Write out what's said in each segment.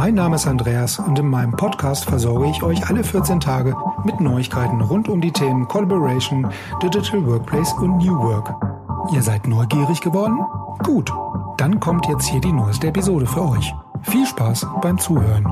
Mein Name ist Andreas und in meinem Podcast versorge ich euch alle 14 Tage mit Neuigkeiten rund um die Themen Collaboration, Digital Workplace und New Work. Ihr seid neugierig geworden? Gut, dann kommt jetzt hier die neueste Episode für euch. Viel Spaß beim Zuhören.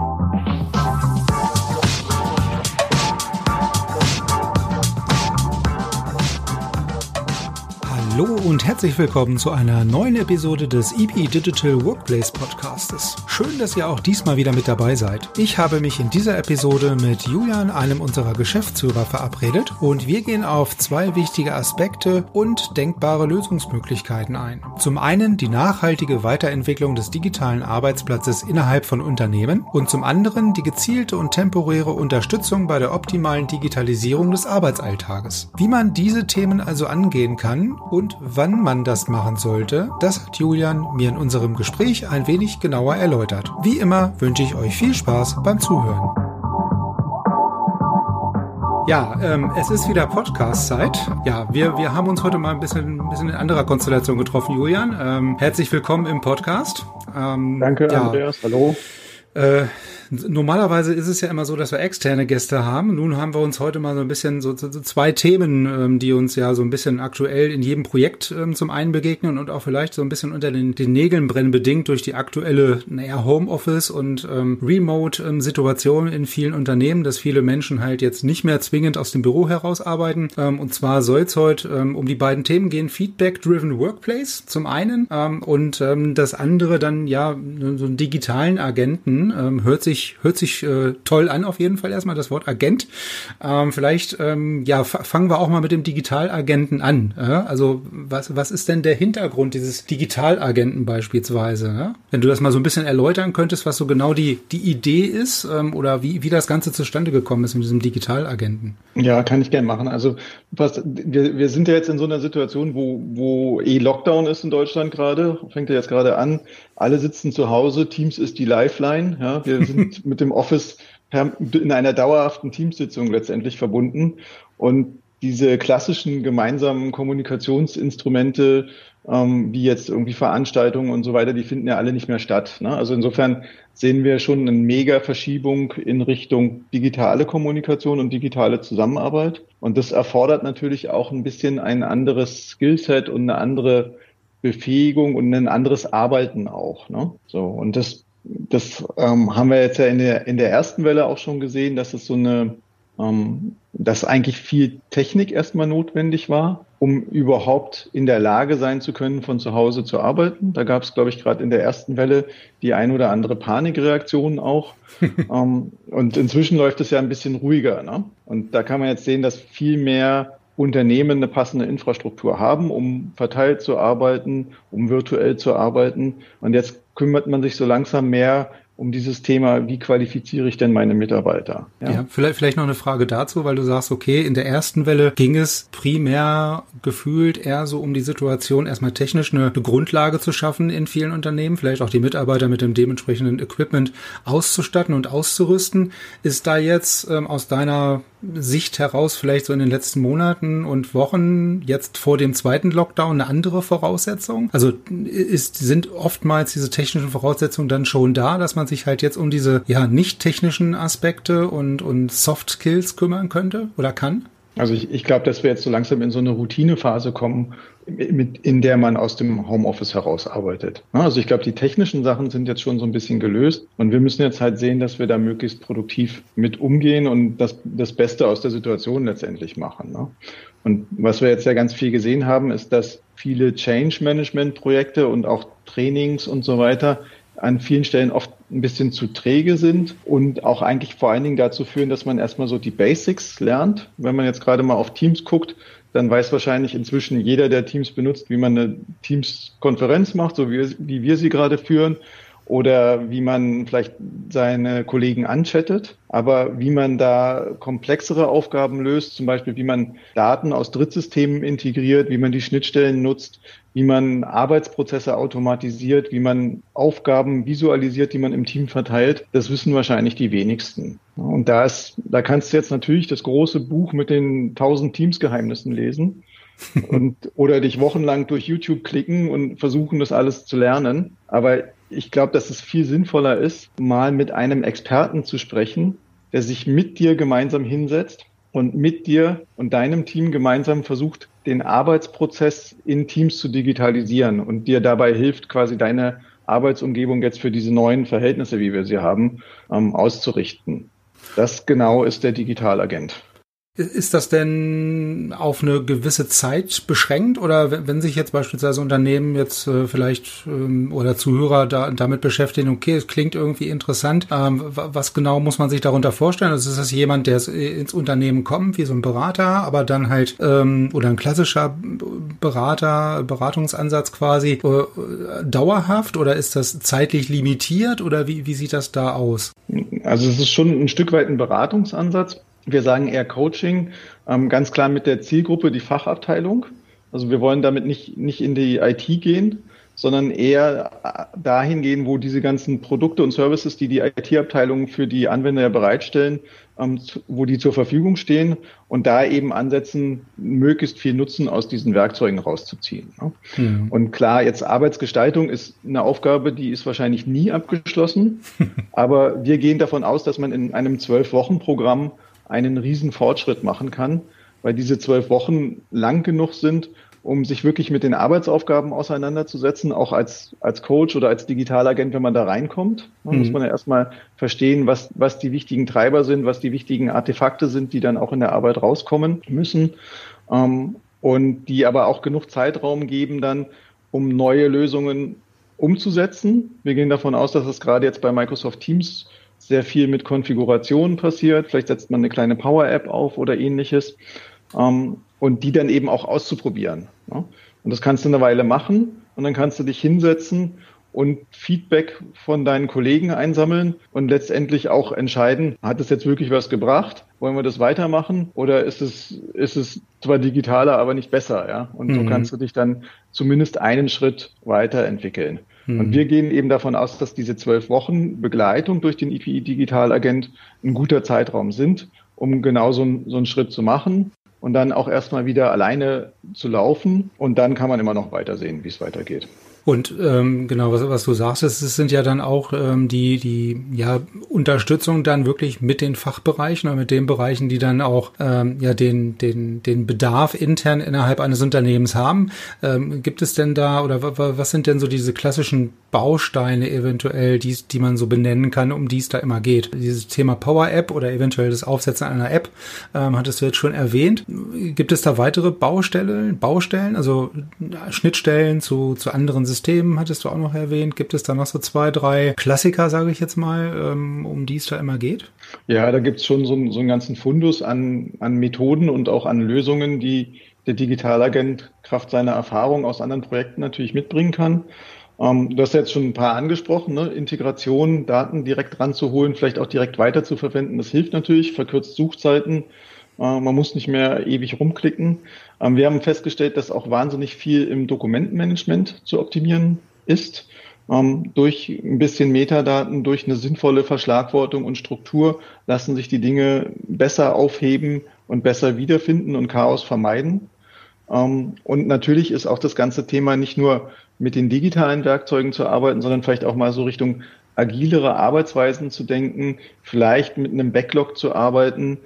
Hallo und herzlich willkommen zu einer neuen Episode des EP Digital Workplace Podcastes. Schön, dass ihr auch diesmal wieder mit dabei seid. Ich habe mich in dieser Episode mit Julian, einem unserer Geschäftsführer, verabredet und wir gehen auf zwei wichtige Aspekte und denkbare Lösungsmöglichkeiten ein. Zum einen die nachhaltige Weiterentwicklung des digitalen Arbeitsplatzes innerhalb von Unternehmen und zum anderen die gezielte und temporäre Unterstützung bei der optimalen Digitalisierung des Arbeitsalltages. Wie man diese Themen also angehen kann und und wann man das machen sollte, das hat Julian mir in unserem Gespräch ein wenig genauer erläutert. Wie immer wünsche ich euch viel Spaß beim Zuhören. Ja, ähm, es ist wieder Podcast-Zeit. Ja, wir, wir haben uns heute mal ein bisschen, ein bisschen in anderer Konstellation getroffen, Julian. Ähm, herzlich willkommen im Podcast. Ähm, Danke, ja, Andreas. Hallo. Äh, Normalerweise ist es ja immer so, dass wir externe Gäste haben. Nun haben wir uns heute mal so ein bisschen so, so zwei Themen, ähm, die uns ja so ein bisschen aktuell in jedem Projekt ähm, zum einen begegnen und auch vielleicht so ein bisschen unter den, den Nägeln brennen, bedingt durch die aktuelle, naja, Homeoffice und ähm, Remote-Situation ähm, in vielen Unternehmen, dass viele Menschen halt jetzt nicht mehr zwingend aus dem Büro heraus arbeiten. Ähm, und zwar soll es heute ähm, um die beiden Themen gehen, Feedback-Driven Workplace zum einen und das andere dann ja so einen digitalen Agenten. Hört sich sich, hört sich äh, toll an, auf jeden Fall erstmal das Wort Agent. Ähm, vielleicht, ähm, ja, fangen wir auch mal mit dem Digitalagenten an. Äh? Also, was, was ist denn der Hintergrund dieses Digitalagenten beispielsweise? Ne? Wenn du das mal so ein bisschen erläutern könntest, was so genau die, die Idee ist ähm, oder wie, wie das Ganze zustande gekommen ist mit diesem Digitalagenten. Ja, kann ich gerne machen. Also, was, wir, wir sind ja jetzt in so einer Situation, wo, wo eh Lockdown ist in Deutschland gerade, fängt ja jetzt gerade an. Alle sitzen zu Hause, Teams ist die Lifeline. Ja, wir sind mit dem Office in einer dauerhaften Teamsitzung letztendlich verbunden. Und diese klassischen gemeinsamen Kommunikationsinstrumente, ähm, wie jetzt irgendwie Veranstaltungen und so weiter, die finden ja alle nicht mehr statt. Ne? Also insofern sehen wir schon eine mega Verschiebung in Richtung digitale Kommunikation und digitale Zusammenarbeit. Und das erfordert natürlich auch ein bisschen ein anderes Skillset und eine andere Befähigung und ein anderes Arbeiten auch. Ne? So und das, das ähm, haben wir jetzt ja in der in der ersten Welle auch schon gesehen, dass es so eine, ähm, dass eigentlich viel Technik erstmal notwendig war, um überhaupt in der Lage sein zu können, von zu Hause zu arbeiten. Da gab es, glaube ich, gerade in der ersten Welle die ein oder andere Panikreaktion auch. ähm, und inzwischen läuft es ja ein bisschen ruhiger. Ne? Und da kann man jetzt sehen, dass viel mehr Unternehmen eine passende Infrastruktur haben, um verteilt zu arbeiten, um virtuell zu arbeiten. Und jetzt kümmert man sich so langsam mehr um dieses Thema, wie qualifiziere ich denn meine Mitarbeiter? Ja. ja, vielleicht, vielleicht noch eine Frage dazu, weil du sagst, okay, in der ersten Welle ging es primär gefühlt eher so um die Situation, erstmal technisch eine, eine Grundlage zu schaffen in vielen Unternehmen, vielleicht auch die Mitarbeiter mit dem dementsprechenden Equipment auszustatten und auszurüsten. Ist da jetzt ähm, aus deiner Sicht heraus vielleicht so in den letzten Monaten und Wochen jetzt vor dem zweiten Lockdown eine andere Voraussetzung? Also ist, sind oftmals diese technischen Voraussetzungen dann schon da, dass man sich halt jetzt um diese ja nicht technischen Aspekte und, und Soft Skills kümmern könnte oder kann? Also ich, ich glaube, dass wir jetzt so langsam in so eine Routinephase kommen, mit, in der man aus dem Homeoffice heraus arbeitet. Also ich glaube, die technischen Sachen sind jetzt schon so ein bisschen gelöst und wir müssen jetzt halt sehen, dass wir da möglichst produktiv mit umgehen und das, das Beste aus der Situation letztendlich machen. Ne? Und was wir jetzt ja ganz viel gesehen haben, ist, dass viele Change Management Projekte und auch Trainings und so weiter an vielen Stellen oft ein bisschen zu träge sind und auch eigentlich vor allen Dingen dazu führen, dass man erstmal so die Basics lernt. Wenn man jetzt gerade mal auf Teams guckt, dann weiß wahrscheinlich inzwischen jeder, der Teams benutzt, wie man eine Teams-Konferenz macht, so wie, wie wir sie gerade führen oder wie man vielleicht seine Kollegen anchattet, aber wie man da komplexere Aufgaben löst, zum Beispiel wie man Daten aus Drittsystemen integriert, wie man die Schnittstellen nutzt, wie man Arbeitsprozesse automatisiert, wie man Aufgaben visualisiert, die man im Team verteilt, das wissen wahrscheinlich die wenigsten. Und da ist, da kannst du jetzt natürlich das große Buch mit den tausend Teamsgeheimnissen lesen und oder dich wochenlang durch YouTube klicken und versuchen, das alles zu lernen. Aber ich glaube, dass es viel sinnvoller ist, mal mit einem Experten zu sprechen, der sich mit dir gemeinsam hinsetzt und mit dir und deinem Team gemeinsam versucht, den Arbeitsprozess in Teams zu digitalisieren und dir dabei hilft, quasi deine Arbeitsumgebung jetzt für diese neuen Verhältnisse, wie wir sie haben, ähm, auszurichten. Das genau ist der Digitalagent. Ist das denn auf eine gewisse Zeit beschränkt oder wenn sich jetzt beispielsweise Unternehmen jetzt äh, vielleicht ähm, oder Zuhörer da, damit beschäftigen, okay, es klingt irgendwie interessant, ähm, was genau muss man sich darunter vorstellen? Also ist das jemand, der ins Unternehmen kommt, wie so ein Berater, aber dann halt ähm, oder ein klassischer Berater, Beratungsansatz quasi äh, dauerhaft oder ist das zeitlich limitiert oder wie, wie sieht das da aus? Also es ist schon ein Stück weit ein Beratungsansatz wir sagen eher Coaching, ähm, ganz klar mit der Zielgruppe die Fachabteilung. Also wir wollen damit nicht, nicht in die IT gehen, sondern eher äh, dahin gehen, wo diese ganzen Produkte und Services, die die IT-Abteilungen für die Anwender ja bereitstellen, ähm, wo die zur Verfügung stehen und da eben ansetzen, möglichst viel Nutzen aus diesen Werkzeugen rauszuziehen. Ne? Mhm. Und klar, jetzt Arbeitsgestaltung ist eine Aufgabe, die ist wahrscheinlich nie abgeschlossen, aber wir gehen davon aus, dass man in einem Zwölf-Wochen-Programm einen riesen Fortschritt machen kann, weil diese zwölf Wochen lang genug sind, um sich wirklich mit den Arbeitsaufgaben auseinanderzusetzen, auch als, als Coach oder als Digitalagent, wenn man da reinkommt. Da mhm. muss man ja erstmal verstehen, was, was die wichtigen Treiber sind, was die wichtigen Artefakte sind, die dann auch in der Arbeit rauskommen müssen. Ähm, und die aber auch genug Zeitraum geben dann, um neue Lösungen umzusetzen. Wir gehen davon aus, dass es gerade jetzt bei Microsoft Teams sehr viel mit Konfiguration passiert. Vielleicht setzt man eine kleine Power-App auf oder ähnliches. Ähm, und die dann eben auch auszuprobieren. Ja? Und das kannst du eine Weile machen und dann kannst du dich hinsetzen und Feedback von deinen Kollegen einsammeln und letztendlich auch entscheiden, hat es jetzt wirklich was gebracht? Wollen wir das weitermachen? Oder ist es, ist es zwar digitaler, aber nicht besser, ja? Und mhm. so kannst du dich dann zumindest einen Schritt weiterentwickeln. Mhm. Und wir gehen eben davon aus, dass diese zwölf Wochen Begleitung durch den IPI Digitalagent ein guter Zeitraum sind, um genau so, so einen Schritt zu machen und dann auch erstmal wieder alleine zu laufen. Und dann kann man immer noch weitersehen, wie es weitergeht. Und ähm, genau, was, was du sagst, es sind ja dann auch ähm, die, die ja, Unterstützung dann wirklich mit den Fachbereichen oder mit den Bereichen, die dann auch ähm, ja den, den, den Bedarf intern innerhalb eines Unternehmens haben. Ähm, gibt es denn da oder was sind denn so diese klassischen Bausteine eventuell, die, die man so benennen kann, um die es da immer geht? Dieses Thema Power App oder eventuell das Aufsetzen einer App, ähm, hattest du jetzt schon erwähnt. Gibt es da weitere Baustellen, Baustellen, also Schnittstellen zu, zu anderen Systemen? Systemen hattest du auch noch erwähnt. Gibt es da noch so zwei, drei Klassiker, sage ich jetzt mal, ähm, um die es da immer geht? Ja, da gibt es schon so, so einen ganzen Fundus an, an Methoden und auch an Lösungen, die der Digitalagent Kraft seiner Erfahrung aus anderen Projekten natürlich mitbringen kann. Ähm, du hast jetzt schon ein paar angesprochen, ne? Integration, Daten direkt ranzuholen, vielleicht auch direkt weiterzuverwenden. Das hilft natürlich, verkürzt Suchzeiten. Äh, man muss nicht mehr ewig rumklicken. Ähm, wir haben festgestellt, dass auch wahnsinnig viel im Dokumentenmanagement zu optimieren ist. Ähm, durch ein bisschen Metadaten, durch eine sinnvolle Verschlagwortung und Struktur lassen sich die Dinge besser aufheben und besser wiederfinden und Chaos vermeiden. Ähm, und natürlich ist auch das ganze Thema nicht nur mit den digitalen Werkzeugen zu arbeiten, sondern vielleicht auch mal so Richtung agilere Arbeitsweisen zu denken, vielleicht mit einem Backlog zu arbeiten,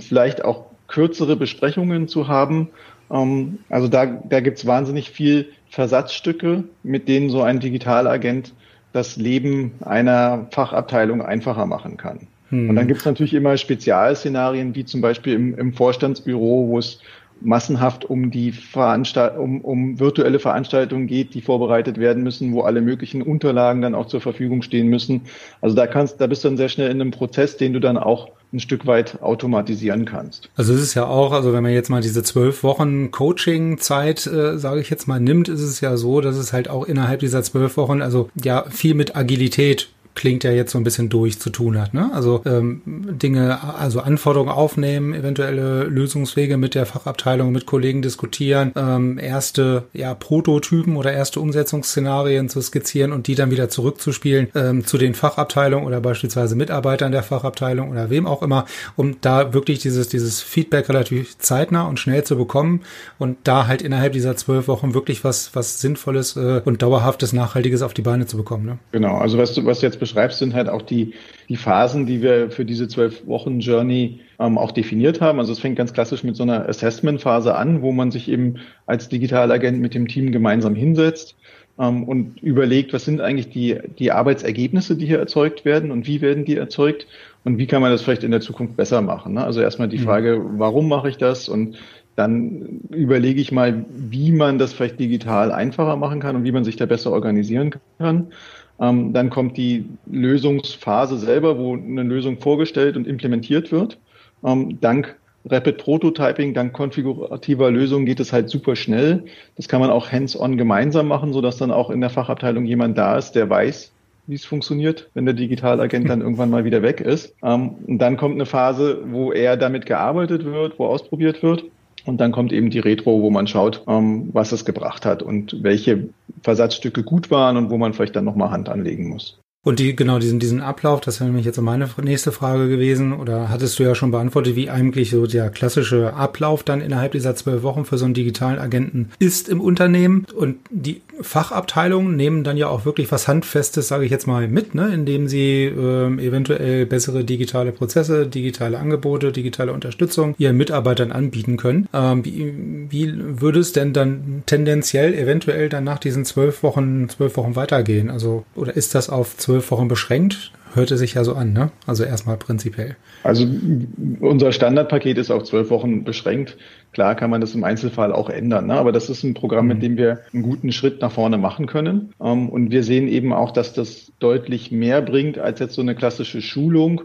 vielleicht auch kürzere Besprechungen zu haben. Ähm, also da, da gibt es wahnsinnig viel Versatzstücke, mit denen so ein Digitalagent das Leben einer Fachabteilung einfacher machen kann. Hm. Und dann gibt es natürlich immer Spezialszenarien, wie zum Beispiel im, im Vorstandsbüro, wo es massenhaft um die Veranstalt um, um virtuelle Veranstaltungen geht, die vorbereitet werden müssen, wo alle möglichen Unterlagen dann auch zur Verfügung stehen müssen. Also da kannst, da bist du dann sehr schnell in einem Prozess, den du dann auch ein Stück weit automatisieren kannst. Also es ist ja auch, also wenn man jetzt mal diese zwölf Wochen Coaching-Zeit, äh, sage ich jetzt mal, nimmt, ist es ja so, dass es halt auch innerhalb dieser zwölf Wochen, also ja, viel mit Agilität klingt ja jetzt so ein bisschen durch zu tun hat. Ne? Also ähm, Dinge, also Anforderungen aufnehmen, eventuelle Lösungswege mit der Fachabteilung, mit Kollegen diskutieren, ähm, erste ja, Prototypen oder erste Umsetzungsszenarien zu skizzieren und die dann wieder zurückzuspielen ähm, zu den Fachabteilungen oder beispielsweise Mitarbeitern der Fachabteilung oder wem auch immer, um da wirklich dieses, dieses Feedback relativ zeitnah und schnell zu bekommen und da halt innerhalb dieser zwölf Wochen wirklich was, was Sinnvolles äh, und Dauerhaftes, Nachhaltiges auf die Beine zu bekommen. Ne? Genau, also was was jetzt beschreibst, sind halt auch die, die Phasen, die wir für diese zwölf Wochen Journey ähm, auch definiert haben. Also es fängt ganz klassisch mit so einer Assessment-Phase an, wo man sich eben als Digitalagent mit dem Team gemeinsam hinsetzt ähm, und überlegt, was sind eigentlich die, die Arbeitsergebnisse, die hier erzeugt werden und wie werden die erzeugt und wie kann man das vielleicht in der Zukunft besser machen. Ne? Also erstmal die mhm. Frage, warum mache ich das und dann überlege ich mal, wie man das vielleicht digital einfacher machen kann und wie man sich da besser organisieren kann. Ähm, dann kommt die Lösungsphase selber, wo eine Lösung vorgestellt und implementiert wird. Ähm, dank Rapid Prototyping, dank konfigurativer Lösungen geht es halt super schnell. Das kann man auch hands-on gemeinsam machen, sodass dann auch in der Fachabteilung jemand da ist, der weiß, wie es funktioniert, wenn der Digitalagent dann irgendwann mal wieder weg ist. Ähm, und dann kommt eine Phase, wo eher damit gearbeitet wird, wo ausprobiert wird. Und dann kommt eben die Retro, wo man schaut, ähm, was es gebracht hat und welche Versatzstücke gut waren und wo man vielleicht dann nochmal Hand anlegen muss. Und die, genau, diesen, diesen Ablauf, das wäre nämlich jetzt meine nächste Frage gewesen, oder hattest du ja schon beantwortet, wie eigentlich so der klassische Ablauf dann innerhalb dieser zwölf Wochen für so einen digitalen Agenten ist im Unternehmen. Und die Fachabteilungen nehmen dann ja auch wirklich was Handfestes, sage ich jetzt mal, mit, ne, indem sie äh, eventuell bessere digitale Prozesse, digitale Angebote, digitale Unterstützung ihren Mitarbeitern anbieten können. Ähm, wie, wie würde es denn dann tendenziell eventuell dann nach diesen zwölf Wochen, zwölf Wochen weitergehen? Also, oder ist das auf zwölf Wochen beschränkt. Hörte sich ja so an, ne? Also erstmal prinzipiell. Also unser Standardpaket ist auf zwölf Wochen beschränkt. Klar kann man das im Einzelfall auch ändern, ne? aber das ist ein Programm, mit mhm. dem wir einen guten Schritt nach vorne machen können. Ähm, und wir sehen eben auch, dass das deutlich mehr bringt als jetzt so eine klassische Schulung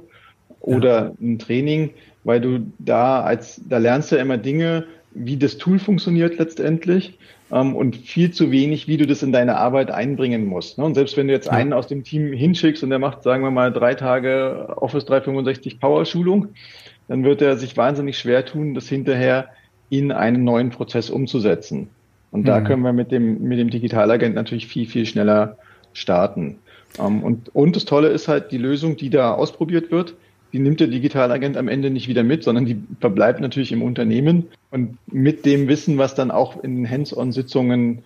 oder ja. ein Training, weil du da als, da lernst du ja immer Dinge, wie das Tool funktioniert letztendlich ähm, und viel zu wenig, wie du das in deine Arbeit einbringen musst. Ne? Und selbst wenn du jetzt einen aus dem Team hinschickst und der macht, sagen wir mal, drei Tage Office 365 Power Schulung, dann wird er sich wahnsinnig schwer tun, das hinterher in einen neuen Prozess umzusetzen. Und da mhm. können wir mit dem, mit dem Digitalagent natürlich viel, viel schneller starten. Ähm, und, und das Tolle ist halt die Lösung, die da ausprobiert wird, die nimmt der Digitalagent am Ende nicht wieder mit, sondern die verbleibt natürlich im Unternehmen. Und mit dem Wissen, was dann auch in Hands-on-Sitzungen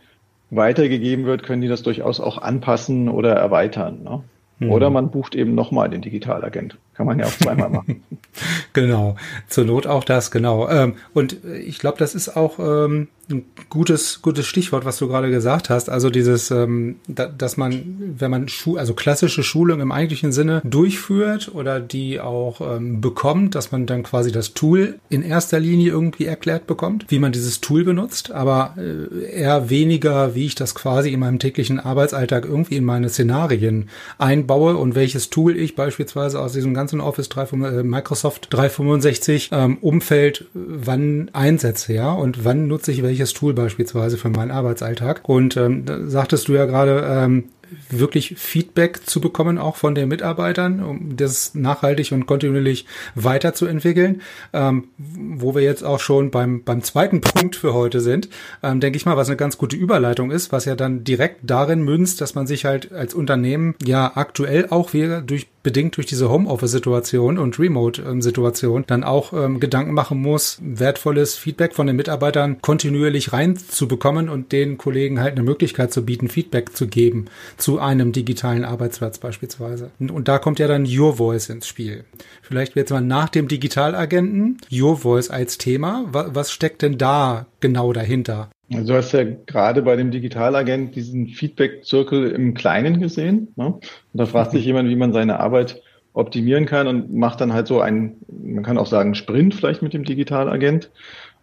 weitergegeben wird, können die das durchaus auch anpassen oder erweitern. Ne? Mhm. Oder man bucht eben nochmal den Digitalagent. Kann man ja auch zweimal machen. genau. Zur Not auch das, genau. Ähm, und ich glaube, das ist auch ähm, ein gutes, gutes Stichwort, was du gerade gesagt hast. Also dieses, ähm, da, dass man, wenn man Schu also klassische Schulung im eigentlichen Sinne durchführt oder die auch ähm, bekommt, dass man dann quasi das Tool in erster Linie irgendwie erklärt bekommt, wie man dieses Tool benutzt, aber äh, eher weniger, wie ich das quasi in meinem täglichen Arbeitsalltag irgendwie in meine Szenarien einbaue und welches Tool ich beispielsweise aus diesem ganzen Office 3, äh, Microsoft 365 ähm, Umfeld äh, wann einsetze, ja, und wann nutze ich welche welches Tool beispielsweise für meinen Arbeitsalltag. Und ähm, da sagtest du ja gerade, ähm, wirklich Feedback zu bekommen, auch von den Mitarbeitern, um das nachhaltig und kontinuierlich weiterzuentwickeln. Ähm, wo wir jetzt auch schon beim, beim zweiten Punkt für heute sind, ähm, denke ich mal, was eine ganz gute Überleitung ist, was ja dann direkt darin münzt, dass man sich halt als Unternehmen ja aktuell auch wieder durch bedingt durch diese Homeoffice-Situation und Remote-Situation dann auch ähm, Gedanken machen muss, wertvolles Feedback von den Mitarbeitern kontinuierlich reinzubekommen und den Kollegen halt eine Möglichkeit zu bieten, Feedback zu geben zu einem digitalen Arbeitsplatz beispielsweise. Und, und da kommt ja dann Your Voice ins Spiel. Vielleicht jetzt mal nach dem Digitalagenten Your Voice als Thema. Was, was steckt denn da genau dahinter? Also du hast ja gerade bei dem Digitalagent diesen Feedback-Zirkel im Kleinen gesehen. Ne? Und da fragt sich jemand, wie man seine Arbeit optimieren kann und macht dann halt so einen, man kann auch sagen, Sprint vielleicht mit dem Digitalagent.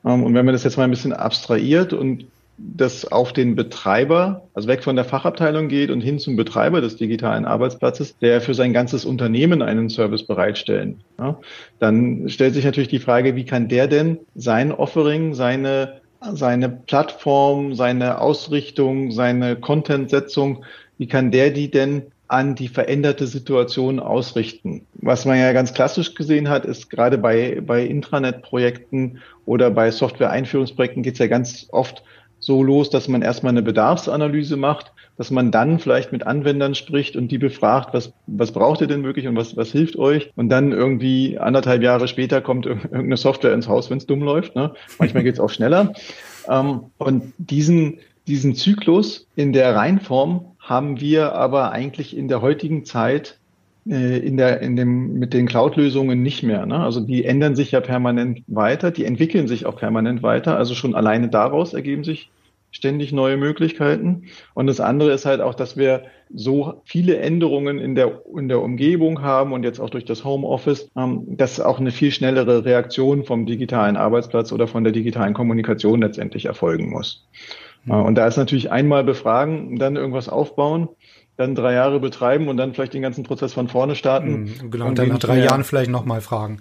Ähm, und wenn man das jetzt mal ein bisschen abstrahiert und das auf den Betreiber, also weg von der Fachabteilung geht und hin zum Betreiber des digitalen Arbeitsplatzes, der für sein ganzes Unternehmen einen Service bereitstellen. Ja, dann stellt sich natürlich die Frage, wie kann der denn sein Offering, seine, seine Plattform, seine Ausrichtung, seine Content-Setzung, wie kann der die denn an die veränderte Situation ausrichten. Was man ja ganz klassisch gesehen hat, ist gerade bei, bei Intranet-Projekten oder bei Software-Einführungsprojekten geht es ja ganz oft so los, dass man erstmal eine Bedarfsanalyse macht, dass man dann vielleicht mit Anwendern spricht und die befragt, was, was braucht ihr denn wirklich und was, was hilft euch? Und dann irgendwie anderthalb Jahre später kommt irgendeine Software ins Haus, wenn es dumm läuft. Ne? Manchmal geht es auch schneller. Ähm, und diesen, diesen Zyklus in der Reinform haben wir aber eigentlich in der heutigen Zeit in der, in dem, mit den Cloud-Lösungen nicht mehr. Ne? Also die ändern sich ja permanent weiter, die entwickeln sich auch permanent weiter. Also schon alleine daraus ergeben sich ständig neue Möglichkeiten. Und das andere ist halt auch, dass wir so viele Änderungen in der, in der Umgebung haben und jetzt auch durch das Homeoffice, ähm, dass auch eine viel schnellere Reaktion vom digitalen Arbeitsplatz oder von der digitalen Kommunikation letztendlich erfolgen muss. Mhm. Und da ist natürlich einmal befragen, dann irgendwas aufbauen, dann drei Jahre betreiben und dann vielleicht den ganzen Prozess von vorne starten. Mhm, genau, und dann nach drei mehr, Jahren vielleicht nochmal fragen.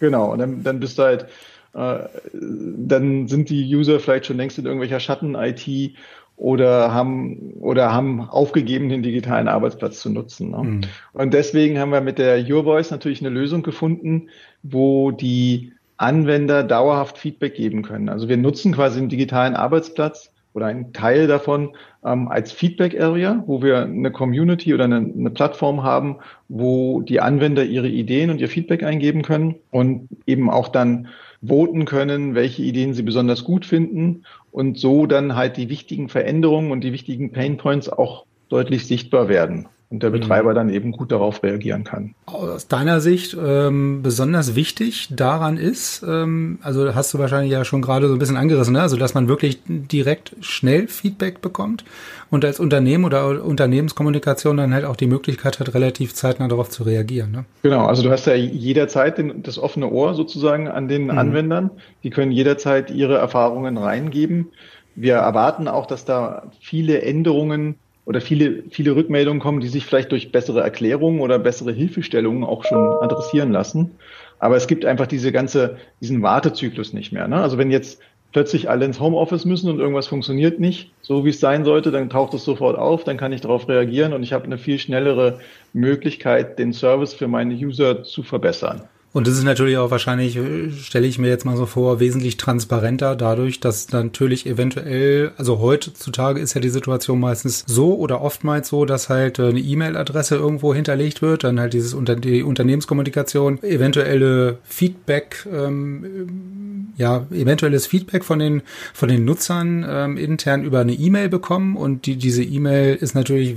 Genau, und dann, dann bist du halt, äh, dann sind die User vielleicht schon längst in irgendwelcher Schatten-IT oder haben oder haben aufgegeben, den digitalen Arbeitsplatz zu nutzen. Ne? Mhm. Und deswegen haben wir mit der Your Voice natürlich eine Lösung gefunden, wo die Anwender dauerhaft Feedback geben können. Also wir nutzen quasi den digitalen Arbeitsplatz oder einen Teil davon ähm, als Feedback Area, wo wir eine Community oder eine, eine, Plattform haben, wo die Anwender ihre Ideen und ihr Feedback eingeben können und eben auch dann voten können, welche Ideen sie besonders gut finden und so dann halt die wichtigen Veränderungen und die wichtigen Pain Points auch deutlich sichtbar werden und der mhm. Betreiber dann eben gut darauf reagieren kann. Aus deiner Sicht ähm, besonders wichtig daran ist, ähm, also hast du wahrscheinlich ja schon gerade so ein bisschen angerissen, ne? also dass man wirklich direkt schnell Feedback bekommt und als Unternehmen oder Unternehmenskommunikation dann halt auch die Möglichkeit hat, relativ zeitnah darauf zu reagieren. Ne? Genau, also du hast ja jederzeit den, das offene Ohr sozusagen an den mhm. Anwendern. Die können jederzeit ihre Erfahrungen reingeben. Wir erwarten auch, dass da viele Änderungen oder viele, viele Rückmeldungen kommen, die sich vielleicht durch bessere Erklärungen oder bessere Hilfestellungen auch schon adressieren lassen. Aber es gibt einfach diese ganze, diesen Wartezyklus nicht mehr. Ne? Also wenn jetzt plötzlich alle ins Homeoffice müssen und irgendwas funktioniert nicht, so wie es sein sollte, dann taucht es sofort auf, dann kann ich darauf reagieren und ich habe eine viel schnellere Möglichkeit, den Service für meine User zu verbessern. Und das ist natürlich auch wahrscheinlich, stelle ich mir jetzt mal so vor, wesentlich transparenter dadurch, dass natürlich eventuell, also heutzutage ist ja die Situation meistens so oder oftmals so, dass halt eine E-Mail-Adresse irgendwo hinterlegt wird, dann halt dieses unter die Unternehmenskommunikation, eventuelle Feedback, ähm, ja, eventuelles Feedback von den von den Nutzern ähm, intern über eine E-Mail bekommen und die diese E-Mail ist natürlich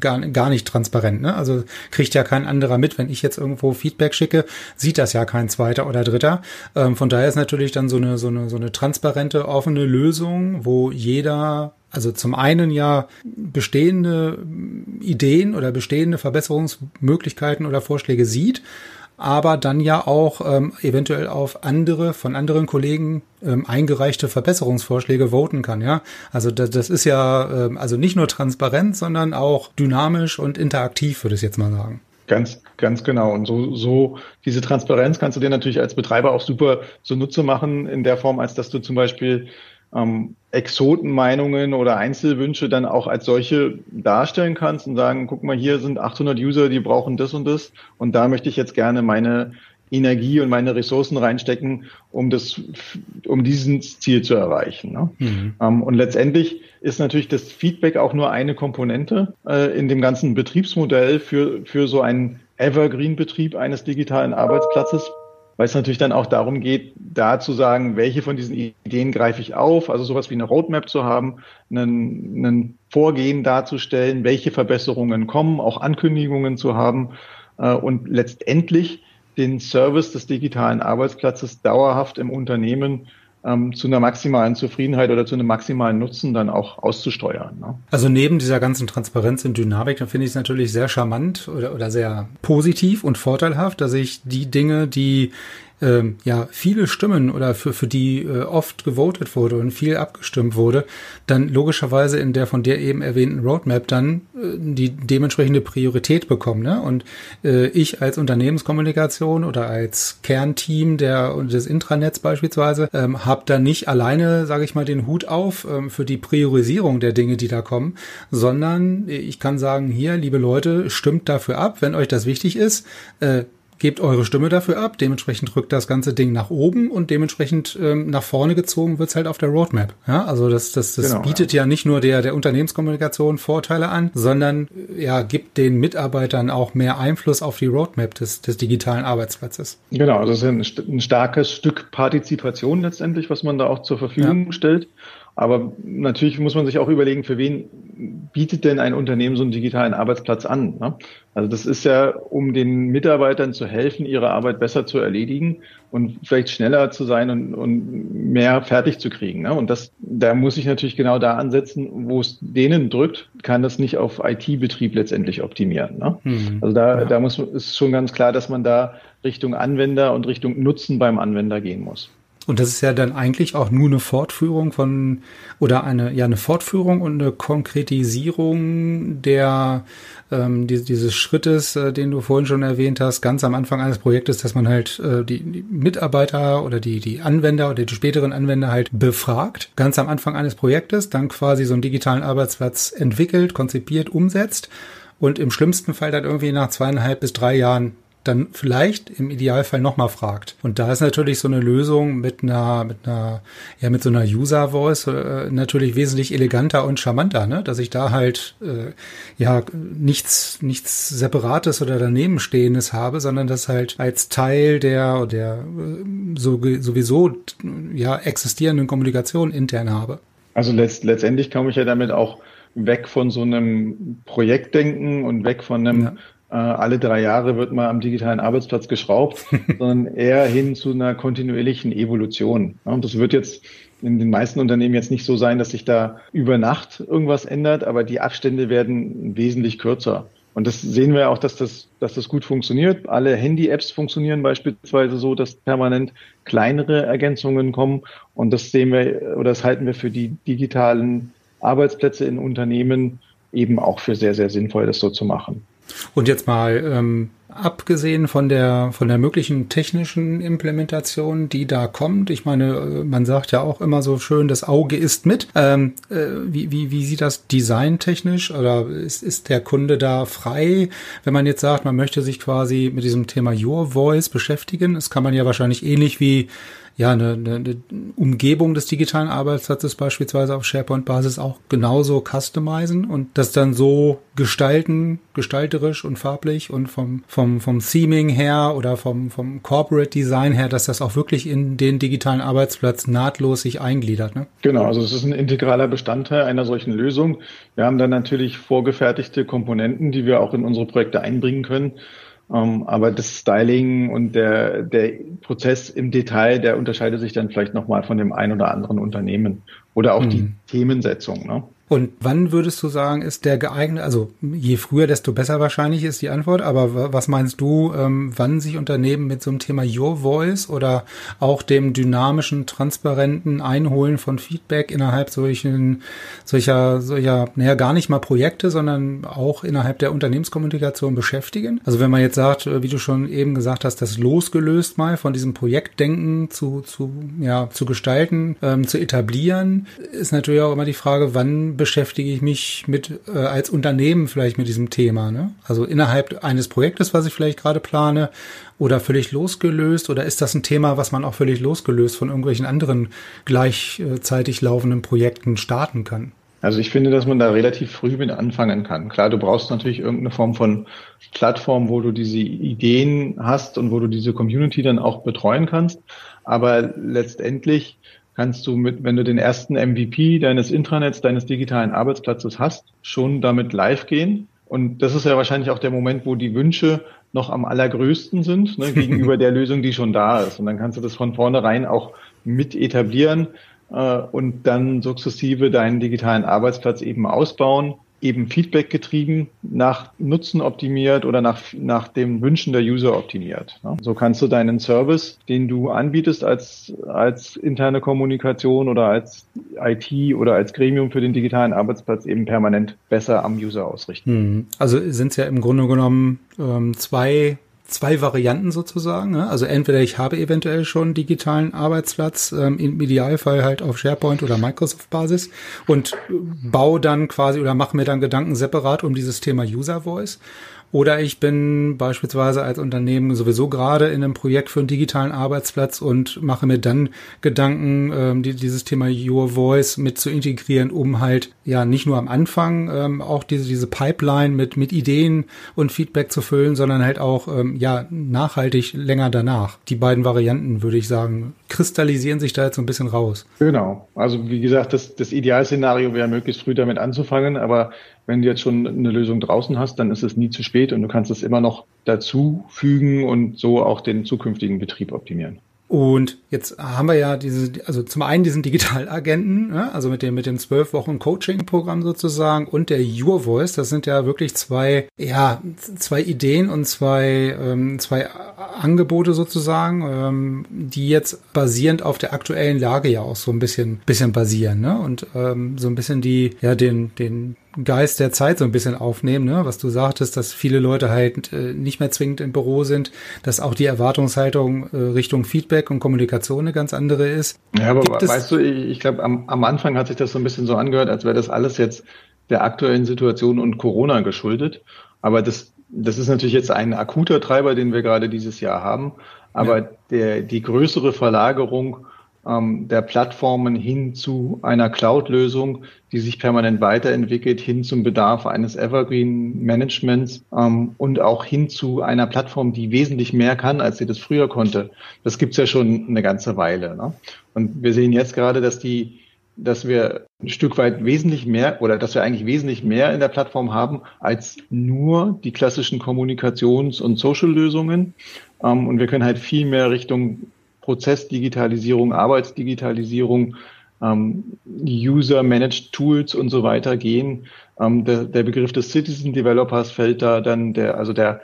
gar, gar nicht transparent, ne? Also kriegt ja kein anderer mit, wenn ich jetzt irgendwo Feedback schicke, sieht das ja kein zweiter oder dritter. Ähm, von daher ist natürlich dann so eine, so eine, so eine transparente, offene Lösung, wo jeder also zum einen ja bestehende Ideen oder bestehende Verbesserungsmöglichkeiten oder Vorschläge sieht, aber dann ja auch ähm, eventuell auf andere von anderen Kollegen ähm, eingereichte Verbesserungsvorschläge voten kann. Ja, also das, das ist ja ähm, also nicht nur transparent, sondern auch dynamisch und interaktiv, würde ich jetzt mal sagen. Ganz, ganz genau. Und so, so diese Transparenz kannst du dir natürlich als Betreiber auch super zunutze machen in der Form, als dass du zum Beispiel ähm, Exotenmeinungen oder Einzelwünsche dann auch als solche darstellen kannst und sagen, guck mal, hier sind 800 User, die brauchen das und das und da möchte ich jetzt gerne meine Energie und meine Ressourcen reinstecken, um das, um dieses Ziel zu erreichen. Ne? Mhm. Ähm, und letztendlich ist natürlich das Feedback auch nur eine Komponente äh, in dem ganzen Betriebsmodell für, für so einen Evergreen-Betrieb eines digitalen Arbeitsplatzes, weil es natürlich dann auch darum geht, da zu sagen, welche von diesen Ideen greife ich auf, also sowas wie eine Roadmap zu haben, einen, einen Vorgehen darzustellen, welche Verbesserungen kommen, auch Ankündigungen zu haben äh, und letztendlich den Service des digitalen Arbeitsplatzes dauerhaft im Unternehmen ähm, zu einer maximalen Zufriedenheit oder zu einem maximalen Nutzen dann auch auszusteuern. Ne? Also neben dieser ganzen Transparenz und Dynamik, da finde ich es natürlich sehr charmant oder, oder sehr positiv und vorteilhaft, dass ich die Dinge, die ähm, ja viele Stimmen oder für, für die äh, oft gewotet wurde und viel abgestimmt wurde, dann logischerweise in der von dir eben erwähnten Roadmap dann äh, die dementsprechende Priorität bekommen. Ne? Und äh, ich als Unternehmenskommunikation oder als Kernteam der des Intranets beispielsweise ähm, habe da nicht alleine, sage ich mal, den Hut auf ähm, für die Priorisierung der Dinge, die da kommen, sondern ich kann sagen, hier, liebe Leute, stimmt dafür ab, wenn euch das wichtig ist. Äh, gebt eure Stimme dafür ab, dementsprechend rückt das ganze Ding nach oben und dementsprechend ähm, nach vorne gezogen wird's halt auf der Roadmap. Ja, also das, das, das genau, bietet ja. ja. nicht nur der, der Unternehmenskommunikation Vorteile an, sondern ja, gibt den Mitarbeitern auch mehr Einfluss auf die Roadmap des, des digitalen Arbeitsplatzes. Genau, das ist ein, ein starkes Stück Partizipation letztendlich, was man da auch zur Verfügung ja. stellt. Aber natürlich muss man sich auch überlegen, für wen bietet denn ein Unternehmen so einen digitalen Arbeitsplatz an? Ne? Also das ist ja, um den Mitarbeitern zu helfen, ihre Arbeit besser zu erledigen und vielleicht schneller zu sein und, und mehr fertig zu kriegen. Ne? Und das, da muss ich natürlich genau da ansetzen, wo es denen drückt, kann das nicht auf IT-Betrieb letztendlich optimieren. Ne? Mhm. Also da, ja. da muss ist schon ganz klar, dass man da Richtung Anwender und Richtung Nutzen beim Anwender gehen muss. Und das ist ja dann eigentlich auch nur eine Fortführung von oder eine ja eine Fortführung und eine Konkretisierung der ähm, die, dieses Schrittes, äh, den du vorhin schon erwähnt hast, ganz am Anfang eines Projektes, dass man halt äh, die, die Mitarbeiter oder die die Anwender oder die späteren Anwender halt befragt, ganz am Anfang eines Projektes, dann quasi so einen digitalen Arbeitsplatz entwickelt, konzipiert, umsetzt und im schlimmsten Fall dann irgendwie nach zweieinhalb bis drei Jahren dann vielleicht im Idealfall nochmal fragt. Und da ist natürlich so eine Lösung mit einer, mit einer, ja, mit so einer User Voice äh, natürlich wesentlich eleganter und charmanter, ne? Dass ich da halt äh, ja nichts, nichts Separates oder danebenstehendes habe, sondern das halt als Teil der, der äh, so, sowieso ja existierenden Kommunikation intern habe. Also letzt, letztendlich komme ich ja damit auch weg von so einem Projektdenken und weg von einem ja äh, alle drei Jahre wird mal am digitalen Arbeitsplatz geschraubt, sondern eher hin zu einer kontinuierlichen Evolution. Und das wird jetzt in den meisten Unternehmen jetzt nicht so sein, dass sich da über Nacht irgendwas ändert, aber die Abstände werden wesentlich kürzer. Und das sehen wir auch, dass das, dass das gut funktioniert. Alle Handy-Apps funktionieren beispielsweise so, dass permanent kleinere Ergänzungen kommen. Und das sehen wir oder das halten wir für die digitalen Arbeitsplätze in Unternehmen eben auch für sehr, sehr sinnvoll, das so zu machen. Und jetzt mal ähm, abgesehen von der von der möglichen technischen Implementation, die da kommt. Ich meine, äh, man sagt ja auch immer so schön, das Auge ist mit. Ähm, äh, wie, wie, wie sieht das designtechnisch oder ist, ist der Kunde da frei, wenn man jetzt sagt, man möchte sich quasi mit diesem Thema Your Voice beschäftigen? Das kann man ja wahrscheinlich ähnlich wie ja, eine, eine Umgebung des digitalen Arbeitsplatzes beispielsweise auf SharePoint-Basis auch genauso customizen und das dann so gestalten, gestalterisch und farblich und vom, vom, vom Theming her oder vom, vom Corporate Design her, dass das auch wirklich in den digitalen Arbeitsplatz nahtlos sich eingliedert. Ne? Genau, also es ist ein integraler Bestandteil einer solchen Lösung. Wir haben dann natürlich vorgefertigte Komponenten, die wir auch in unsere Projekte einbringen können. Um, ähm, aber das Styling und der, der Prozess im Detail, der unterscheidet sich dann vielleicht nochmal von dem ein oder anderen Unternehmen oder auch mhm. die Themensetzung. Ne? Und wann würdest du sagen, ist der geeignet, also je früher, desto besser wahrscheinlich ist die Antwort, aber was meinst du, ähm, wann sich Unternehmen mit so einem Thema Your Voice oder auch dem dynamischen, transparenten Einholen von Feedback innerhalb solchen, solcher, solcher, naja, gar nicht mal Projekte, sondern auch innerhalb der Unternehmenskommunikation beschäftigen? Also wenn man jetzt sagt, äh, wie du schon eben gesagt hast, das losgelöst mal von diesem Projektdenken zu, zu, ja, zu gestalten, ähm, zu etablieren, ist natürlich auch immer die Frage, wann beschäftige ich mich mit äh, als Unternehmen vielleicht mit diesem Thema. Ne? Also innerhalb eines Projektes, was ich vielleicht gerade plane, oder völlig losgelöst, oder ist das ein Thema, was man auch völlig losgelöst von irgendwelchen anderen gleichzeitig laufenden Projekten starten kann? Also ich finde, dass man da relativ früh mit anfangen kann. Klar, du brauchst natürlich irgendeine Form von Plattform, wo du diese Ideen hast und wo du diese Community dann auch betreuen kannst. Aber letztendlich kannst du mit, wenn du den ersten MVP deines Intranets, deines digitalen Arbeitsplatzes hast, schon damit live gehen. Und das ist ja wahrscheinlich auch der Moment, wo die Wünsche noch am allergrößten sind, ne, gegenüber der Lösung, die schon da ist. Und dann kannst du das von vornherein auch mit etablieren äh, und dann sukzessive deinen digitalen Arbeitsplatz eben ausbauen eben Feedback getrieben, nach Nutzen optimiert oder nach, nach dem Wünschen der User optimiert. Ne? So kannst du deinen Service, den du anbietest als, als interne Kommunikation oder als IT oder als Gremium für den digitalen Arbeitsplatz eben permanent besser am User ausrichten. Hm. Also sind es ja im Grunde genommen ähm, zwei zwei Varianten sozusagen. Ne? Also entweder ich habe eventuell schon digitalen Arbeitsplatz, ähm, im Idealfall halt auf SharePoint oder Microsoft-Basis und baue dann quasi oder mache mir dann Gedanken separat um dieses Thema User Voice. Oder ich bin beispielsweise als Unternehmen sowieso gerade in einem Projekt für einen digitalen Arbeitsplatz und mache mir dann Gedanken, ähm, die, dieses Thema Your Voice mit zu integrieren, um halt ja nicht nur am Anfang ähm, auch diese, diese Pipeline mit, mit Ideen und Feedback zu füllen, sondern halt auch ähm, ja nachhaltig länger danach. Die beiden Varianten, würde ich sagen, kristallisieren sich da jetzt so ein bisschen raus. Genau. Also wie gesagt, das, das Idealszenario wäre möglichst früh damit anzufangen, aber wenn du jetzt schon eine Lösung draußen hast, dann ist es nie zu spät und du kannst es immer noch dazu fügen und so auch den zukünftigen Betrieb optimieren. Und jetzt haben wir ja diese, also zum einen diesen Digitalagenten, ja, also mit dem mit dem zwölf Wochen Coaching-Programm sozusagen und der Your Voice. Das sind ja wirklich zwei, ja, zwei Ideen und zwei ähm, zwei Angebote sozusagen, ähm, die jetzt basierend auf der aktuellen Lage ja auch so ein bisschen bisschen basieren, ne? Und ähm, so ein bisschen die, ja, den den Geist der Zeit so ein bisschen aufnehmen, ne? was du sagtest, dass viele Leute halt äh, nicht mehr zwingend im Büro sind, dass auch die Erwartungshaltung äh, Richtung Feedback und Kommunikation eine ganz andere ist. Ja, aber Gibt weißt du, ich, ich glaube, am, am Anfang hat sich das so ein bisschen so angehört, als wäre das alles jetzt der aktuellen Situation und Corona geschuldet. Aber das, das ist natürlich jetzt ein akuter Treiber, den wir gerade dieses Jahr haben. Aber ja. der, die größere Verlagerung ähm, der Plattformen hin zu einer Cloud-Lösung, die sich permanent weiterentwickelt, hin zum Bedarf eines Evergreen-Managements ähm, und auch hin zu einer Plattform, die wesentlich mehr kann, als sie das früher konnte. Das gibt's ja schon eine ganze Weile. Ne? Und wir sehen jetzt gerade, dass die dass wir ein Stück weit wesentlich mehr oder dass wir eigentlich wesentlich mehr in der Plattform haben als nur die klassischen Kommunikations- und Social-Lösungen. Ähm, und wir können halt viel mehr Richtung Prozessdigitalisierung, Arbeitsdigitalisierung, ähm, User-Managed Tools und so weiter gehen. Ähm, der, der Begriff des Citizen Developers fällt da dann, der, also der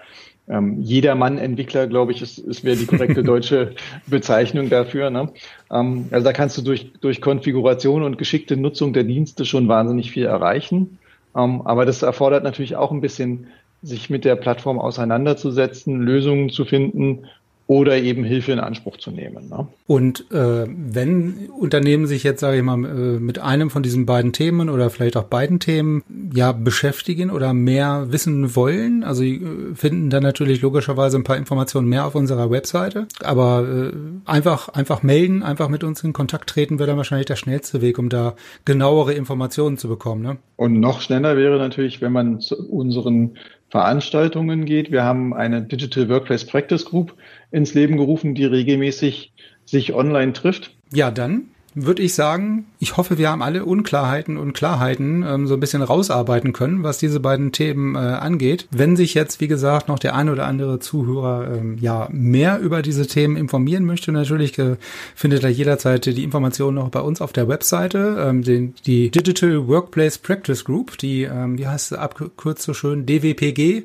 ähm, Jedermann-Entwickler, glaube ich, ist, ist wäre die korrekte deutsche Bezeichnung dafür. Ne? Ähm, also da kannst du durch, durch Konfiguration und geschickte Nutzung der Dienste schon wahnsinnig viel erreichen. Ähm, aber das erfordert natürlich auch ein bisschen, sich mit der Plattform auseinanderzusetzen, Lösungen zu finden oder eben Hilfe in Anspruch zu nehmen. Ne? Und äh, wenn Unternehmen sich jetzt, sage ich mal, äh, mit einem von diesen beiden Themen oder vielleicht auch beiden Themen ja beschäftigen oder mehr wissen wollen, also äh, finden dann natürlich logischerweise ein paar Informationen mehr auf unserer Webseite, aber äh, einfach einfach melden, einfach mit uns in Kontakt treten, wäre dann wahrscheinlich der schnellste Weg, um da genauere Informationen zu bekommen. Ne? Und noch schneller wäre natürlich, wenn man zu unseren Veranstaltungen geht. Wir haben eine Digital Workplace Practice Group ins Leben gerufen, die regelmäßig sich online trifft. Ja, dann würde ich sagen, ich hoffe, wir haben alle Unklarheiten und Klarheiten ähm, so ein bisschen rausarbeiten können, was diese beiden Themen äh, angeht. Wenn sich jetzt, wie gesagt, noch der ein oder andere Zuhörer ähm, ja mehr über diese Themen informieren möchte, natürlich äh, findet er jederzeit die Informationen noch bei uns auf der Webseite, ähm, den, die Digital Workplace Practice Group, die, ähm, wie heißt sie abgekürzt so schön, DWPG.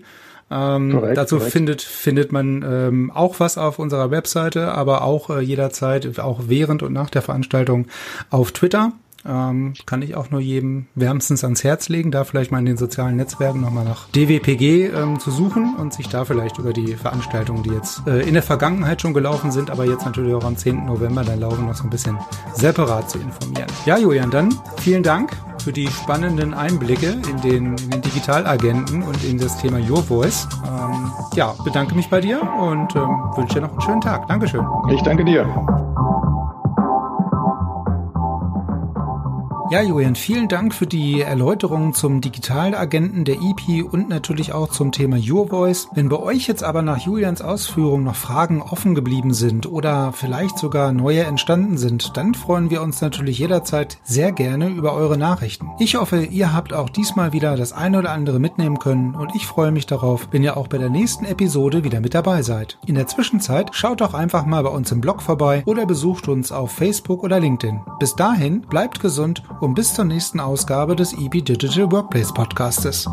Ähm, korrekt, dazu korrekt. findet findet man ähm, auch was auf unserer Webseite, aber auch äh, jederzeit, auch während und nach der Veranstaltung auf Twitter. Ähm, kann ich auch nur jedem wärmstens ans Herz legen, da vielleicht mal in den sozialen Netzwerken nochmal nach DWPG ähm, zu suchen und sich da vielleicht über die Veranstaltungen, die jetzt äh, in der Vergangenheit schon gelaufen sind, aber jetzt natürlich auch am 10. November dann laufen, noch so ein bisschen separat zu informieren. Ja, Julian, dann vielen Dank für die spannenden Einblicke in den, in den Digitalagenten und in das Thema Your Voice. Ähm, ja, bedanke mich bei dir und ähm, wünsche dir noch einen schönen Tag. Dankeschön. Ich danke dir. Ja, Julian, vielen Dank für die Erläuterungen zum Digitalagenten der EP und natürlich auch zum Thema Your Voice. Wenn bei euch jetzt aber nach Julians Ausführungen noch Fragen offen geblieben sind oder vielleicht sogar neue entstanden sind, dann freuen wir uns natürlich jederzeit sehr gerne über eure Nachrichten. Ich hoffe, ihr habt auch diesmal wieder das eine oder andere mitnehmen können und ich freue mich darauf, wenn ihr auch bei der nächsten Episode wieder mit dabei seid. In der Zwischenzeit schaut doch einfach mal bei uns im Blog vorbei oder besucht uns auf Facebook oder LinkedIn. Bis dahin, bleibt gesund und bis zur nächsten Ausgabe des EB Digital Workplace Podcastes.